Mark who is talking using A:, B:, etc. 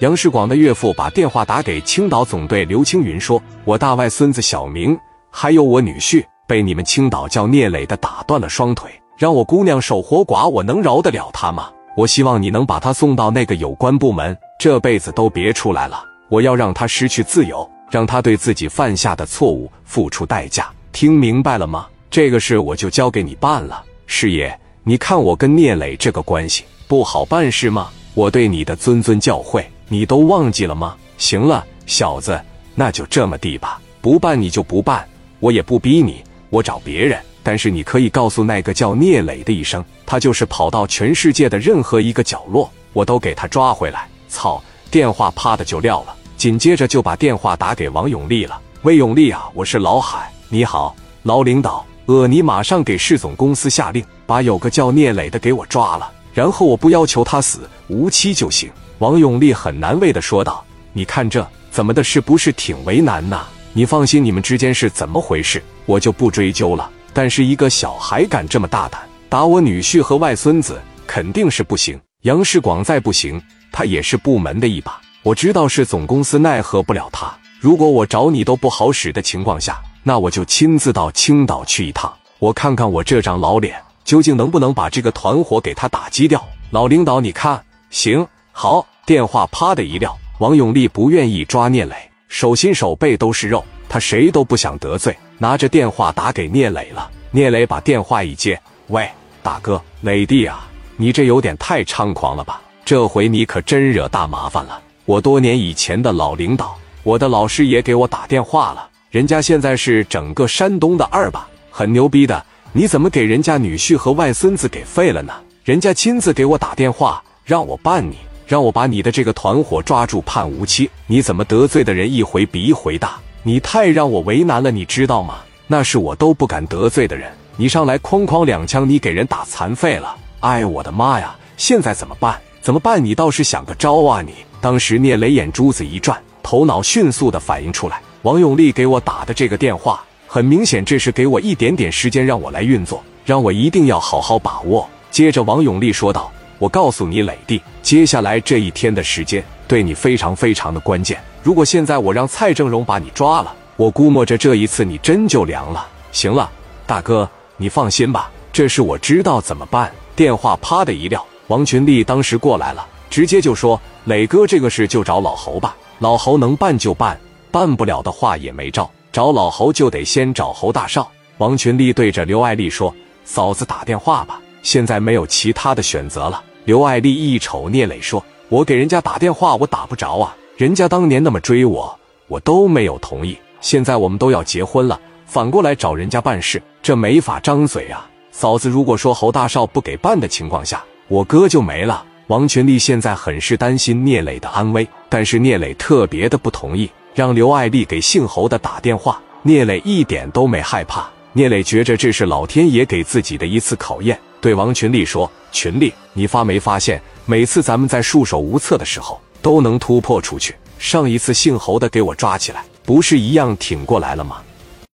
A: 杨世广的岳父把电话打给青岛总队刘青云，说：“我大外孙子小明，还有我女婿，被你们青岛叫聂磊的打断了双腿，让我姑娘守活寡，我能饶得了他吗？我希望你能把他送到那个有关部门，这辈子都别出来了。我要让他失去自由，让他对自己犯下的错误付出代价。听明白了吗？这个事我就交给你办了。师爷，你看我跟聂磊这个关系不好办事吗？我对你的谆谆教诲。”你都忘记了吗？行了，小子，那就这么地吧。不办你就不办，我也不逼你，我找别人。但是你可以告诉那个叫聂磊的一声，他就是跑到全世界的任何一个角落，我都给他抓回来。操！电话啪的就撂了，紧接着就把电话打给王永利了。魏永利啊，我是老海，你好，老领导。呃，你马上给市总公司下令，把有个叫聂磊的给我抓了，然后我不要求他死，无期就行。王永利很难为的说道：“你看这怎么的，是不是挺为难呐？你放心，你们之间是怎么回事，我就不追究了。但是一个小孩敢这么大胆，打我女婿和外孙子，肯定是不行。杨世广再不行，他也是部门的一把。我知道是总公司奈何不了他。如果我找你都不好使的情况下，那我就亲自到青岛去一趟，我看看我这张老脸究竟能不能把这个团伙给他打击掉。老领导，你看行。”好，电话啪的一撂。王永利不愿意抓聂磊，手心手背都是肉，他谁都不想得罪，拿着电话打给聂磊了。聂磊把电话一接：“喂，大哥，磊弟啊，你这有点太猖狂了吧？这回你可真惹大麻烦了。我多年以前的老领导，我的老师也给我打电话了，人家现在是整个山东的二把，很牛逼的。你怎么给人家女婿和外孙子给废了呢？人家亲自给我打电话，让我办你。”让我把你的这个团伙抓住，判无期。你怎么得罪的人一回比一回大？你太让我为难了，你知道吗？那是我都不敢得罪的人，你上来哐哐两枪，你给人打残废了。哎，我的妈呀！现在怎么办？怎么办？你倒是想个招啊！你当时聂磊眼珠子一转，头脑迅速的反应出来，王永利给我打的这个电话，很明显这是给我一点点时间让我来运作，让我一定要好好把握。接着，王永利说道。我告诉你，磊弟，接下来这一天的时间对你非常非常的关键。如果现在我让蔡正荣把你抓了，我估摸着这一次你真就凉了。行了，大哥，你放心吧，这事我知道怎么办。电话啪的一撂，王群力当时过来了，直接就说：“磊哥，这个事就找老侯吧，老侯能办就办，办不了的话也没招。找老侯就得先找侯大少。”王群力对着刘爱丽说：“嫂子打电话吧，现在没有其他的选择了。”刘爱丽一瞅聂磊，说：“我给人家打电话，我打不着啊！人家当年那么追我，我都没有同意。现在我们都要结婚了，反过来找人家办事，这没法张嘴啊！嫂子，如果说侯大少不给办的情况下，我哥就没了。”王群力现在很是担心聂磊的安危，但是聂磊特别的不同意，让刘爱丽给姓侯的打电话。聂磊一点都没害怕，聂磊觉着这是老天爷给自己的一次考验。对王群力说：“群力，你发没发现，每次咱们在束手无策的时候，都能突破出去。上一次姓侯的给我抓起来，不是一样挺过来了吗？”